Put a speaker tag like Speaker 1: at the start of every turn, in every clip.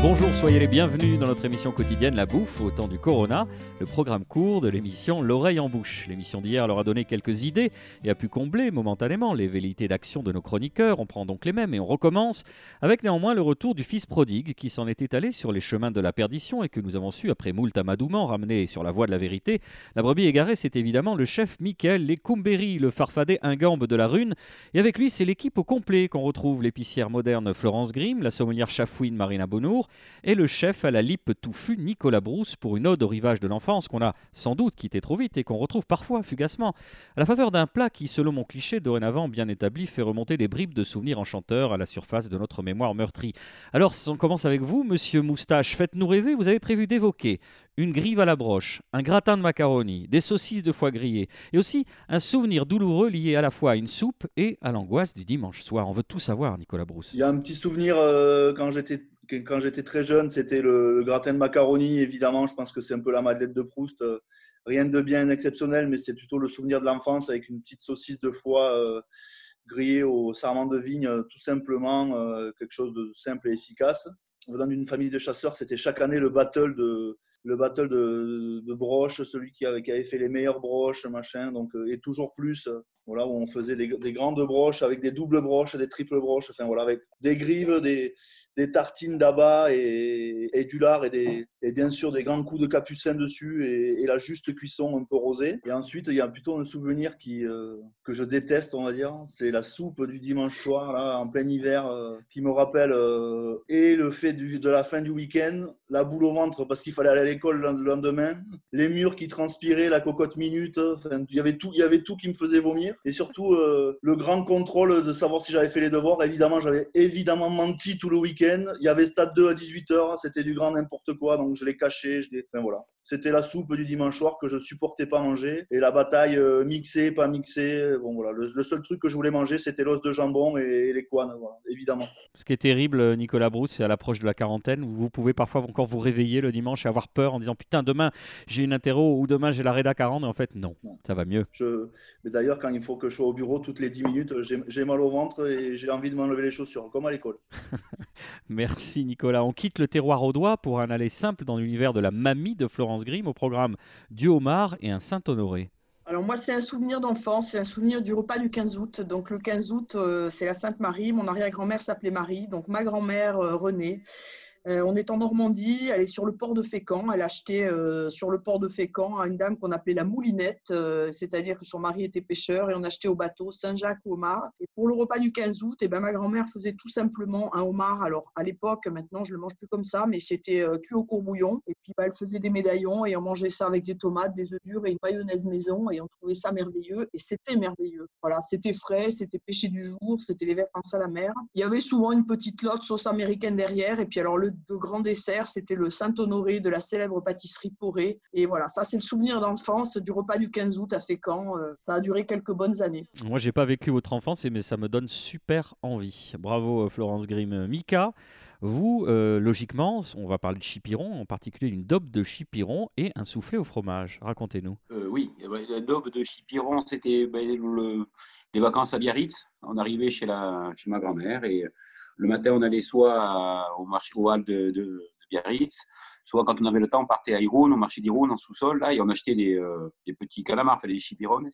Speaker 1: Bonjour, soyez les bienvenus dans notre émission quotidienne La Bouffe au temps du Corona, le programme court de l'émission L'oreille en bouche. L'émission d'hier leur a donné quelques idées et a pu combler momentanément les velléités d'action de nos chroniqueurs. On prend donc les mêmes et on recommence avec néanmoins le retour du fils prodigue qui s'en était allé sur les chemins de la perdition et que nous avons su après moult amadouements ramener sur la voie de la vérité. La brebis égarée, c'est évidemment le chef Michael Lecumberi, le farfadet ingambe de la rune. Et avec lui, c'est l'équipe au complet qu'on retrouve l'épicière moderne Florence Grimm, la sommelière chafouine Marina Bonour, et le chef à la lippe touffue Nicolas Brousse pour une ode au rivage de l'enfance qu'on a sans doute quitté trop vite et qu'on retrouve parfois fugacement, à la faveur d'un plat qui, selon mon cliché dorénavant bien établi, fait remonter des bribes de souvenirs enchanteurs à la surface de notre mémoire meurtrie. Alors, on commence avec vous, monsieur Moustache. Faites-nous rêver, vous avez prévu d'évoquer une grive à la broche, un gratin de macaroni, des saucisses de foie grillé, et aussi un souvenir douloureux lié à la fois à une soupe et à l'angoisse du dimanche soir. On veut tout savoir, Nicolas Brousse.
Speaker 2: Il y a un petit souvenir euh, quand j'étais quand j'étais très jeune, c'était le, gratin de macaroni, évidemment. Je pense que c'est un peu la madeleine de Proust. Euh, rien de bien exceptionnel, mais c'est plutôt le souvenir de l'enfance avec une petite saucisse de foie euh, grillée au sarment de vigne, euh, tout simplement, quelque chose de simple et efficace. Venant d'une famille de chasseurs, c'était chaque année le battle de, le battle de, broches, celui qui avait, fait les meilleures broches, machin, donc, et toujours plus voilà, où on faisait des, grandes broches avec des doubles broches, des triples broches, enfin voilà, avec des grives, des, tartines d'abat et, du lard et, bien sûr des grands coups de capucin dessus et, la juste cuisson un peu rosée. Et ensuite, il y a plutôt un souvenir qui, euh, que je déteste, on va dire, c'est la soupe du dimanche soir, là, en plein hiver, euh, qui me rappelle euh, et le fait de la fin du week-end, la boule au ventre parce qu'il fallait aller l'école le lendemain, les murs qui transpiraient, la cocotte minute, il y avait tout, il y avait tout qui me faisait vomir et surtout euh, le grand contrôle de savoir si j'avais fait les devoirs. Évidemment, j'avais évidemment menti tout le week-end. Il y avait stade 2 à 18h, c'était du grand n'importe quoi, donc je l'ai caché. Je enfin voilà. C'était la soupe du dimanche soir que je supportais pas manger et la bataille euh, mixée, pas mixée. Bon voilà, le, seul truc que je voulais manger, c'était l'os de jambon et, les couanes, évidemment.
Speaker 1: Ce qui est terrible, Nicolas Brousse, c'est à l'approche de la quarantaine, vous pouvez parfois encore vous réveiller le dimanche et avoir peur en disant putain demain j'ai une interro ou demain j'ai la Reda 40 et en fait non, ça va mieux.
Speaker 2: Je... Mais d'ailleurs quand il faut que je sois au bureau toutes les 10 minutes, j'ai mal au ventre et j'ai envie de m'enlever les chaussures, comme à l'école.
Speaker 1: Merci Nicolas. On quitte le terroir au doigt pour un aller simple dans l'univers de la mamie de Florence Grimm au programme du homard et un Saint-Honoré.
Speaker 3: Alors moi, c'est un souvenir d'enfance, c'est un souvenir du repas du 15 août. Donc le 15 août, euh, c'est la Sainte Marie. Mon arrière-grand-mère s'appelait Marie, donc ma grand-mère euh, Renée. Euh, on est en Normandie, elle est sur le port de Fécamp. Elle a acheté euh, sur le port de Fécamp à une dame qu'on appelait la Moulinette, euh, c'est-à-dire que son mari était pêcheur et on achetait au bateau Saint-Jacques au homard. Et pour le repas du 15 août, et eh ben, ma grand-mère faisait tout simplement un homard. Alors à l'époque, maintenant je le mange plus comme ça, mais c'était cuit au courbouillon. Et puis bah, elle faisait des médaillons et on mangeait ça avec des tomates, des œufs durs et une mayonnaise maison et on trouvait ça merveilleux. Et c'était merveilleux. Voilà, c'était frais, c'était pêché du jour, c'était les verres en à la. Il y avait souvent une petite lotte sauce américaine derrière et puis alors le de grand dessert, c'était le Saint-Honoré de la célèbre pâtisserie Poré. Et voilà, ça c'est le souvenir d'enfance du repas du 15 août à Fécamp. Euh, ça a duré quelques bonnes années.
Speaker 1: Moi, j'ai pas vécu votre enfance, mais ça me donne super envie. Bravo euh, Florence Grimm. Mika, vous, euh, logiquement, on va parler de chipiron, en particulier d'une daube de chipiron et un soufflé au fromage. Racontez-nous.
Speaker 4: oui, eh ben, la daube de chipiron, c'était ben, les vacances à Biarritz. On arrivait chez, la, chez ma grand-mère et le matin, on allait soit au marché au de, de, Biarritz, soit quand on avait le temps, on partait à Irun, au marché d'Irun, en sous-sol, là, et on achetait des, euh, petits calamars, des chipirones.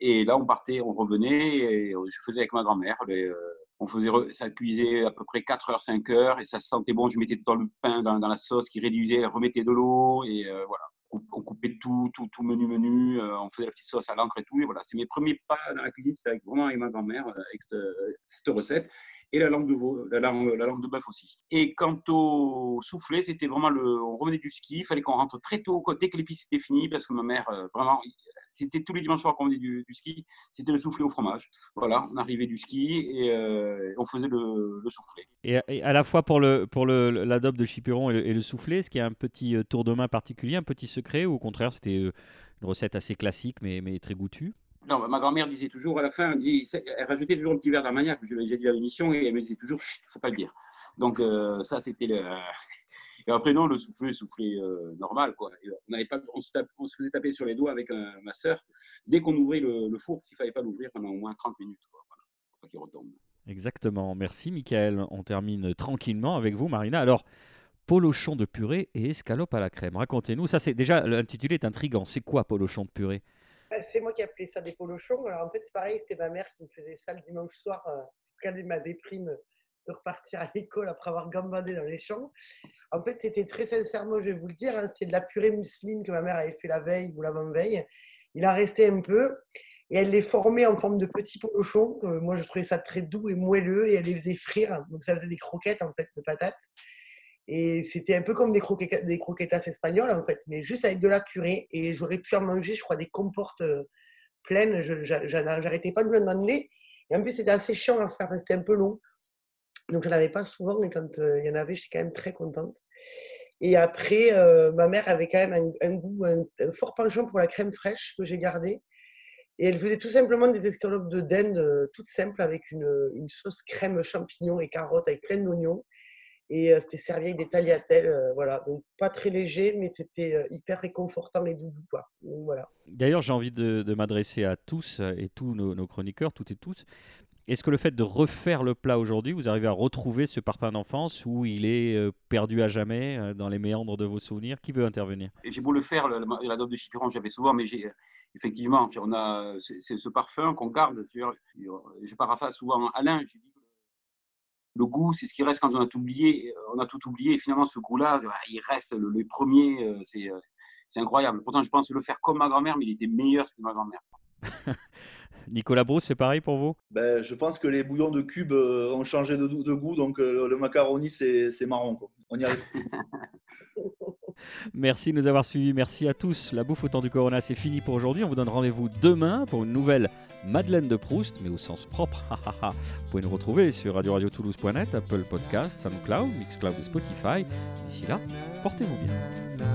Speaker 4: Et là, on partait, on revenait, et je faisais avec ma grand-mère. Euh, on faisait, ça cuisait à peu près 4 heures, 5 heures, et ça sentait bon. Je mettais dans le pain, dans, la sauce qui réduisait, remettait de l'eau, et euh, voilà. On coupait tout, tout, tout menu, menu. on faisait la petite sauce à l'encre et tout. Et voilà, c'est mes premiers pas dans la cuisine, c'était vraiment avec ma grand-mère, avec cette recette et la langue de veau, la langue, la langue de bœuf aussi. Et quant au soufflé, c'était vraiment le, on revenait du ski, il fallait qu'on rentre très tôt, dès que l'épice était fini, parce que ma mère, euh, vraiment, c'était tous les dimanches soirs qu'on venait du, ski, c'était le soufflé au fromage. Voilà, on arrivait du ski et euh, on faisait le, le soufflé.
Speaker 1: Et, à la fois pour le pour le l'adobe de Chiperon et le, soufflé, est-ce qu'il y un petit euh, tour de main particulier, un petit secret, ou au contraire c'était une recette assez classique mais, mais très goûtue?
Speaker 4: Non, ma grand-mère disait toujours à la fin, elle, rajoutait toujours un petit verre d'armagnac, je l'ai déjà dit à l'émission, et elle me disait toujours, il ne faut pas le dire. Donc, euh, ça, c'était le. Et après, non, le soufflé, soufflé euh, normal, quoi. on, avait pas, on, se on, faisait taper sur les doigts avec ma soeur dès qu'on ouvrait le, four, s'il ne fallait pas l'ouvrir pendant au moins 30 minutes.
Speaker 1: Exactement. Merci, Michael. On termine tranquillement avec vous, Marina. Alors, polochon de purée et escalope à la crème. Racontez-nous. Ça, c'est déjà l'intitulé est intrigant. C'est quoi polochon de purée?
Speaker 5: C'est moi qui appelais ça des polochons. Alors en fait, c'est pareil. C'était ma mère qui me faisait ça le dimanche soir euh, pour caler ma déprime de repartir à l'école après avoir gambadé dans les champs. En fait, c'était très sincèrement, je vais vous le dire, hein, c'était de la purée mousseline que ma mère avait fait la veille ou l'avant-veille. Il a resté un peu et elle les formait en forme de petits polochons. moi, je trouvais ça très doux et moelleux et elle les faisait frire. Donc, ça faisait des croquettes en fait de patates. Et c'était un peu comme des, croquetas espagnoles en fait, mais juste avec de la purée. Et j'aurais pu en manger, je crois, des comportes euh, pleines. Je n'arrêtais pas de me demander. Et en plus, c'était assez chiant à faire, c'était un peu long. Donc, je n'en avais pas souvent, mais quand euh, il y en avait, j'étais quand même très contente. Et après, euh, ma mère avait quand même un, goût, un, fort penchant pour la crème fraîche que j'ai gardée. Et elle faisait tout simplement des escalopes de dinde toutes simples avec une, sauce crème champignons et carottes avec plein d'oignons. Et euh, c'était servi avec des tagliatelles, euh, voilà. Donc pas très léger, mais c'était hyper réconfortant et doux. Quoi. voilà.
Speaker 1: D'ailleurs, j'ai envie de, m'adresser à tous et tous nos, chroniqueurs, toutes et tous. Est-ce que le fait de refaire le plat aujourd'hui, vous arrivez à retrouver ce parpaing d'enfance où il est perdu à jamais dans les méandres de vos souvenirs? Qui veut intervenir?
Speaker 4: J'ai beau le faire, la, la de Chipiron, j'avais souvent, mais j'ai effectivement, on a, c'est ce parfum qu'on garde. Je paraphrase souvent Alain, je dis le goût, c'est ce qui reste quand on a tout oublié. On a tout oublié et finalement, ce goût-là, il reste le, premier. Euh, c'est, euh, c'est incroyable. Pourtant, je pense le faire comme ma grand-mère, mais il était meilleur que ma grand-mère.
Speaker 1: Nicolas Brousse, c'est pareil pour vous?
Speaker 2: Ben, Je pense que les bouillons de cube euh, ont changé de, goût, donc le macaroni, c'est, c'est marron. On y arrive.
Speaker 1: Merci de nous avoir suivis. Merci à tous. La bouffe au temps du Corona, c'est fini pour aujourd'hui. On vous donne rendez-vous demain pour une nouvelle Madeleine de Proust, mais au sens propre. vous pouvez nous retrouver sur radio-radio-toulouse.net, Apple Podcast, SoundCloud, Mixcloud et Spotify. D'ici là, portez-vous bien.